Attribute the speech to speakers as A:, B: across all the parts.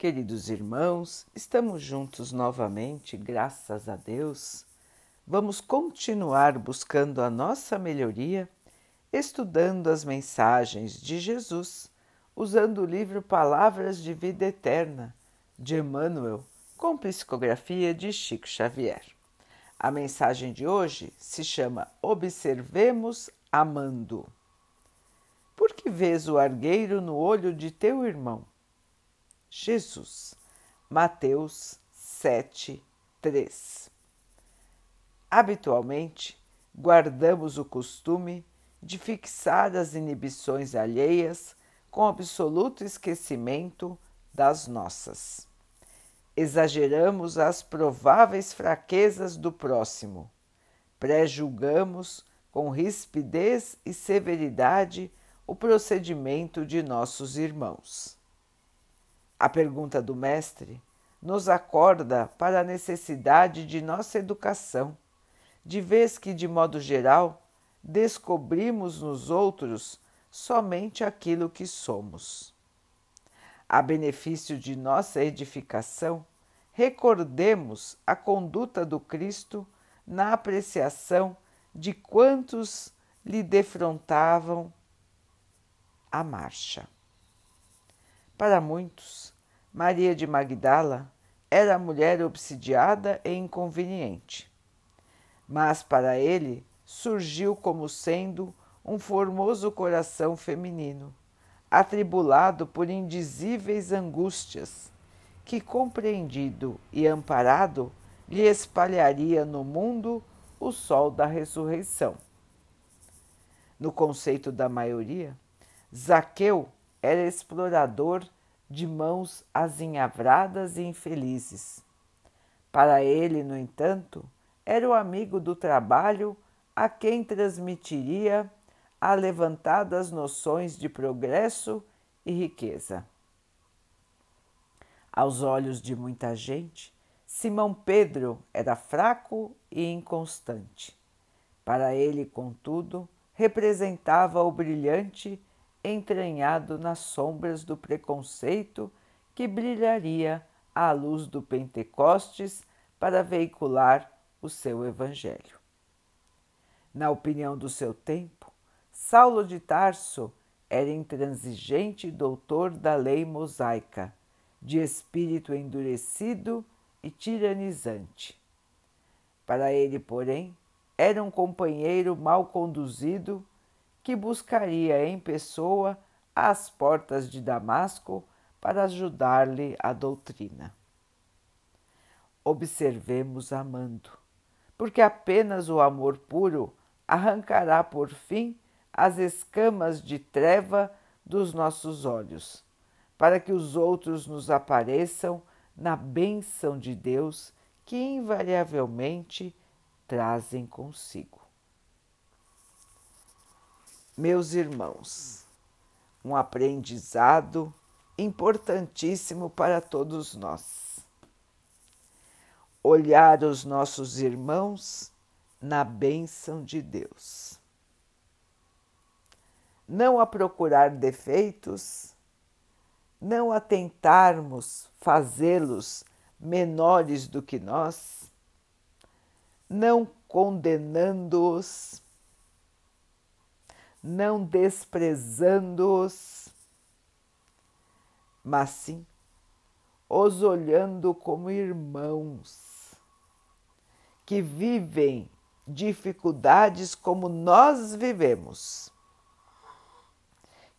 A: Queridos irmãos, estamos juntos novamente, graças a Deus. Vamos continuar buscando a nossa melhoria, estudando as mensagens de Jesus, usando o livro Palavras de Vida Eterna, de Emmanuel, com psicografia de Chico Xavier. A mensagem de hoje se chama Observemos Amando. Por que vês o argueiro no olho de teu irmão? Jesus. Mateus 7, 3. Habitualmente, guardamos o costume de fixar as inibições alheias com absoluto esquecimento das nossas. Exageramos as prováveis fraquezas do próximo, pré-julgamos com rispidez e severidade o procedimento de nossos irmãos. A pergunta do Mestre nos acorda para a necessidade de nossa educação, de vez que, de modo geral, descobrimos nos outros somente aquilo que somos. A benefício de nossa edificação, recordemos a conduta do Cristo na apreciação de quantos lhe defrontavam a marcha. Para muitos, Maria de Magdala era a mulher obsidiada e inconveniente. Mas para ele surgiu como sendo um formoso coração feminino, atribulado por indizíveis angústias, que, compreendido e amparado, lhe espalharia no mundo o sol da ressurreição. No conceito da maioria, Zaqueu era explorador de mãos azinhavradas e infelizes. Para ele, no entanto, era o amigo do trabalho a quem transmitiria alevantadas noções de progresso e riqueza. Aos olhos de muita gente, Simão Pedro era fraco e inconstante. Para ele, contudo, representava o brilhante entranhado nas sombras do preconceito que brilharia à luz do Pentecostes para veicular o seu Evangelho. Na opinião do seu tempo, Saulo de Tarso era intransigente doutor da lei mosaica, de espírito endurecido e tiranizante. Para ele, porém, era um companheiro mal conduzido que buscaria em pessoa as portas de Damasco para ajudar-lhe a doutrina. Observemos amando, porque apenas o amor puro arrancará por fim as escamas de treva dos nossos olhos, para que os outros nos apareçam na bênção de Deus que invariavelmente trazem consigo. Meus irmãos, um aprendizado importantíssimo para todos nós. Olhar os nossos irmãos na bênção de Deus. Não a procurar defeitos, não a tentarmos fazê-los menores do que nós, não condenando-os não desprezando-os, mas sim os olhando como irmãos que vivem dificuldades como nós vivemos,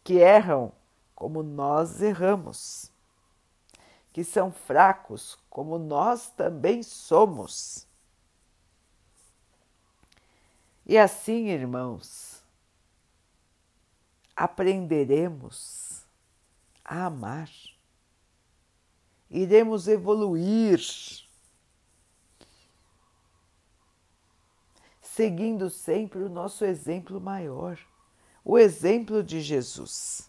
A: que erram como nós erramos, que são fracos como nós também somos. E assim, irmãos, aprenderemos a amar, iremos evoluir, seguindo sempre o nosso exemplo maior, o exemplo de Jesus.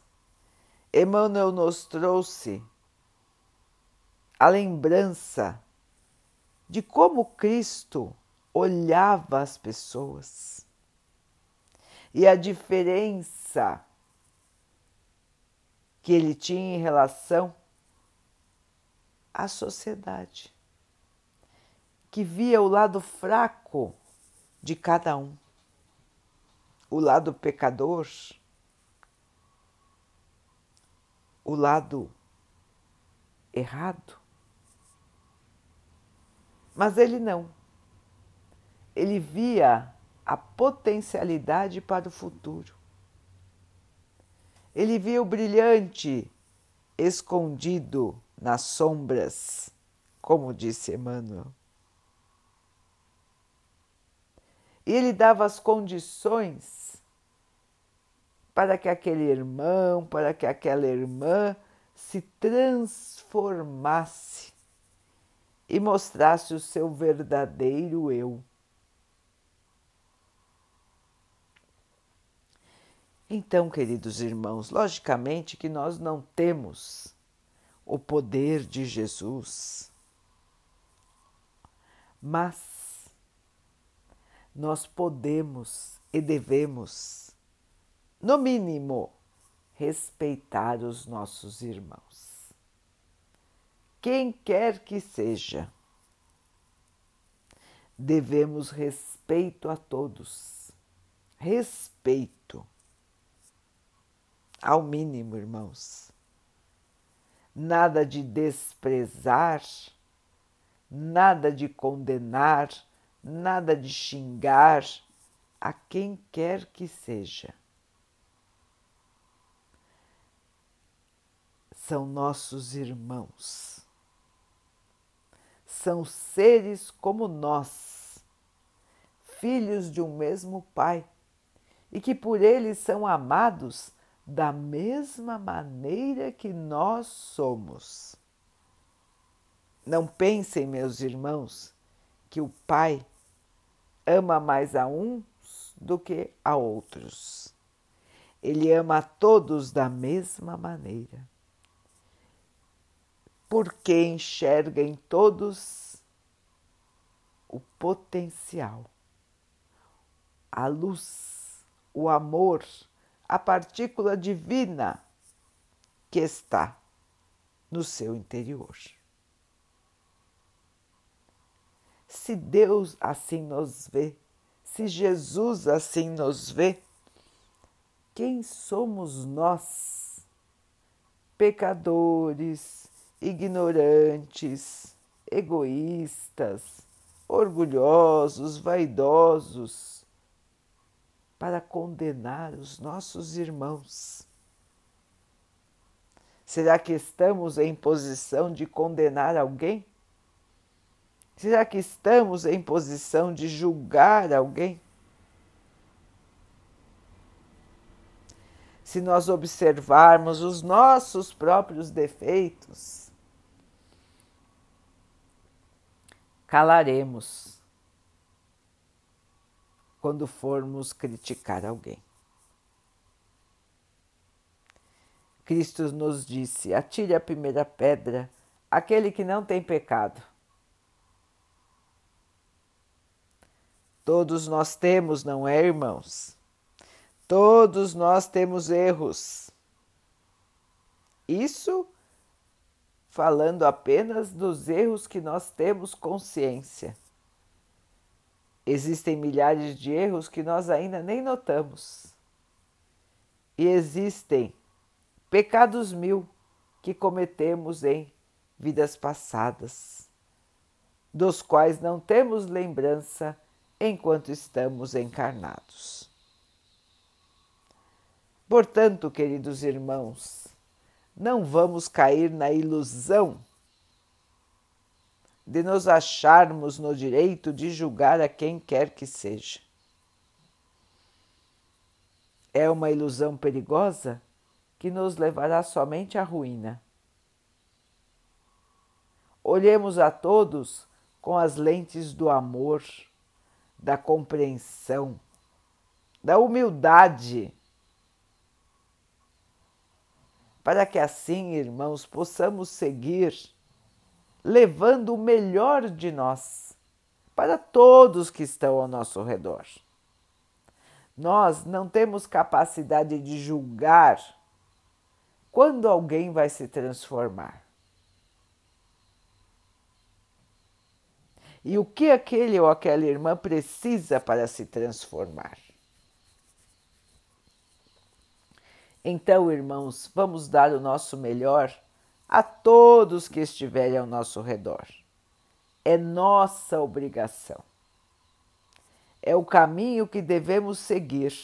A: Emmanuel nos trouxe a lembrança de como Cristo olhava as pessoas e a diferença que ele tinha em relação a sociedade, que via o lado fraco de cada um, o lado pecador, o lado errado. Mas ele não. Ele via a potencialidade para o futuro. Ele via o brilhante escondido nas sombras, como disse Emmanuel. E ele dava as condições para que aquele irmão, para que aquela irmã se transformasse e mostrasse o seu verdadeiro eu. Então, queridos irmãos, logicamente que nós não temos o poder de Jesus, mas nós podemos e devemos, no mínimo, respeitar os nossos irmãos. Quem quer que seja, devemos respeito a todos. Respeito ao mínimo, irmãos. Nada de desprezar, nada de condenar, nada de xingar a quem quer que seja. São nossos irmãos. São seres como nós, filhos de um mesmo Pai, e que por eles são amados da mesma maneira que nós somos. Não pensem, meus irmãos, que o Pai ama mais a uns do que a outros. Ele ama a todos da mesma maneira, porque enxerga em todos o potencial, a luz, o amor a partícula divina que está no seu interior. Se Deus assim nos vê, se Jesus assim nos vê, quem somos nós, pecadores, ignorantes, egoístas, orgulhosos, vaidosos, para condenar os nossos irmãos. Será que estamos em posição de condenar alguém? Será que estamos em posição de julgar alguém? Se nós observarmos os nossos próprios defeitos, calaremos quando formos criticar alguém. Cristo nos disse: atire a primeira pedra aquele que não tem pecado. Todos nós temos, não é, irmãos? Todos nós temos erros. Isso falando apenas dos erros que nós temos consciência. Existem milhares de erros que nós ainda nem notamos. E existem pecados mil que cometemos em vidas passadas, dos quais não temos lembrança enquanto estamos encarnados. Portanto, queridos irmãos, não vamos cair na ilusão de nos acharmos no direito de julgar a quem quer que seja. É uma ilusão perigosa que nos levará somente à ruína. Olhemos a todos com as lentes do amor, da compreensão, da humildade, para que assim, irmãos, possamos seguir levando o melhor de nós para todos que estão ao nosso redor. Nós não temos capacidade de julgar quando alguém vai se transformar. e o que aquele ou aquela irmã precisa para se transformar. Então, irmãos, vamos dar o nosso melhor a todos que estiverem ao nosso redor. É nossa obrigação. É o caminho que devemos seguir.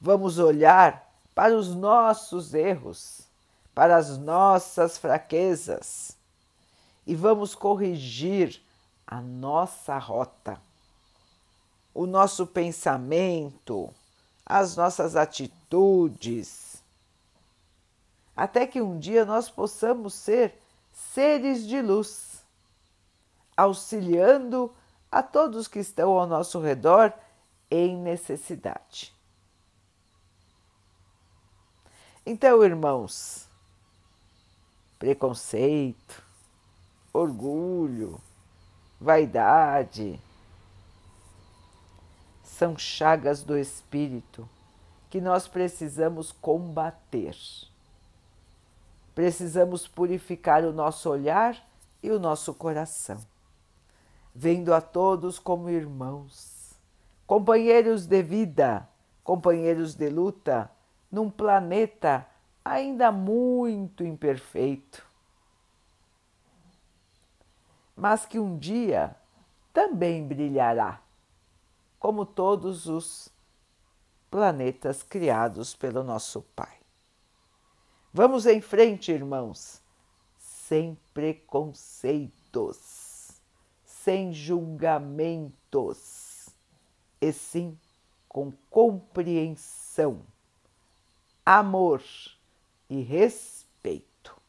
A: Vamos olhar para os nossos erros, para as nossas fraquezas e vamos corrigir a nossa rota, o nosso pensamento, as nossas atitudes, até que um dia nós possamos ser seres de luz, auxiliando a todos que estão ao nosso redor em necessidade. Então, irmãos, preconceito, orgulho, vaidade são chagas do espírito que nós precisamos combater. Precisamos purificar o nosso olhar e o nosso coração, vendo a todos como irmãos, companheiros de vida, companheiros de luta num planeta ainda muito imperfeito, mas que um dia também brilhará, como todos os planetas criados pelo nosso Pai. Vamos em frente, irmãos, sem preconceitos, sem julgamentos, e sim com compreensão amor e respeito.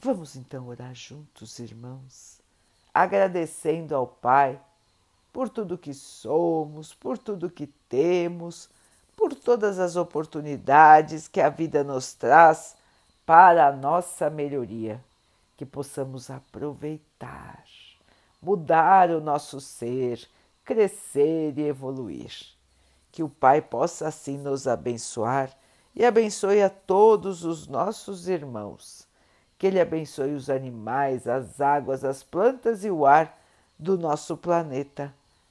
A: Vamos então orar juntos, irmãos, agradecendo ao Pai por tudo que somos, por tudo que temos, por todas as oportunidades que a vida nos traz para a nossa melhoria, que possamos aproveitar, mudar o nosso ser, crescer e evoluir que o Pai possa assim nos abençoar e abençoe a todos os nossos irmãos. Que Ele abençoe os animais, as águas, as plantas e o ar do nosso planeta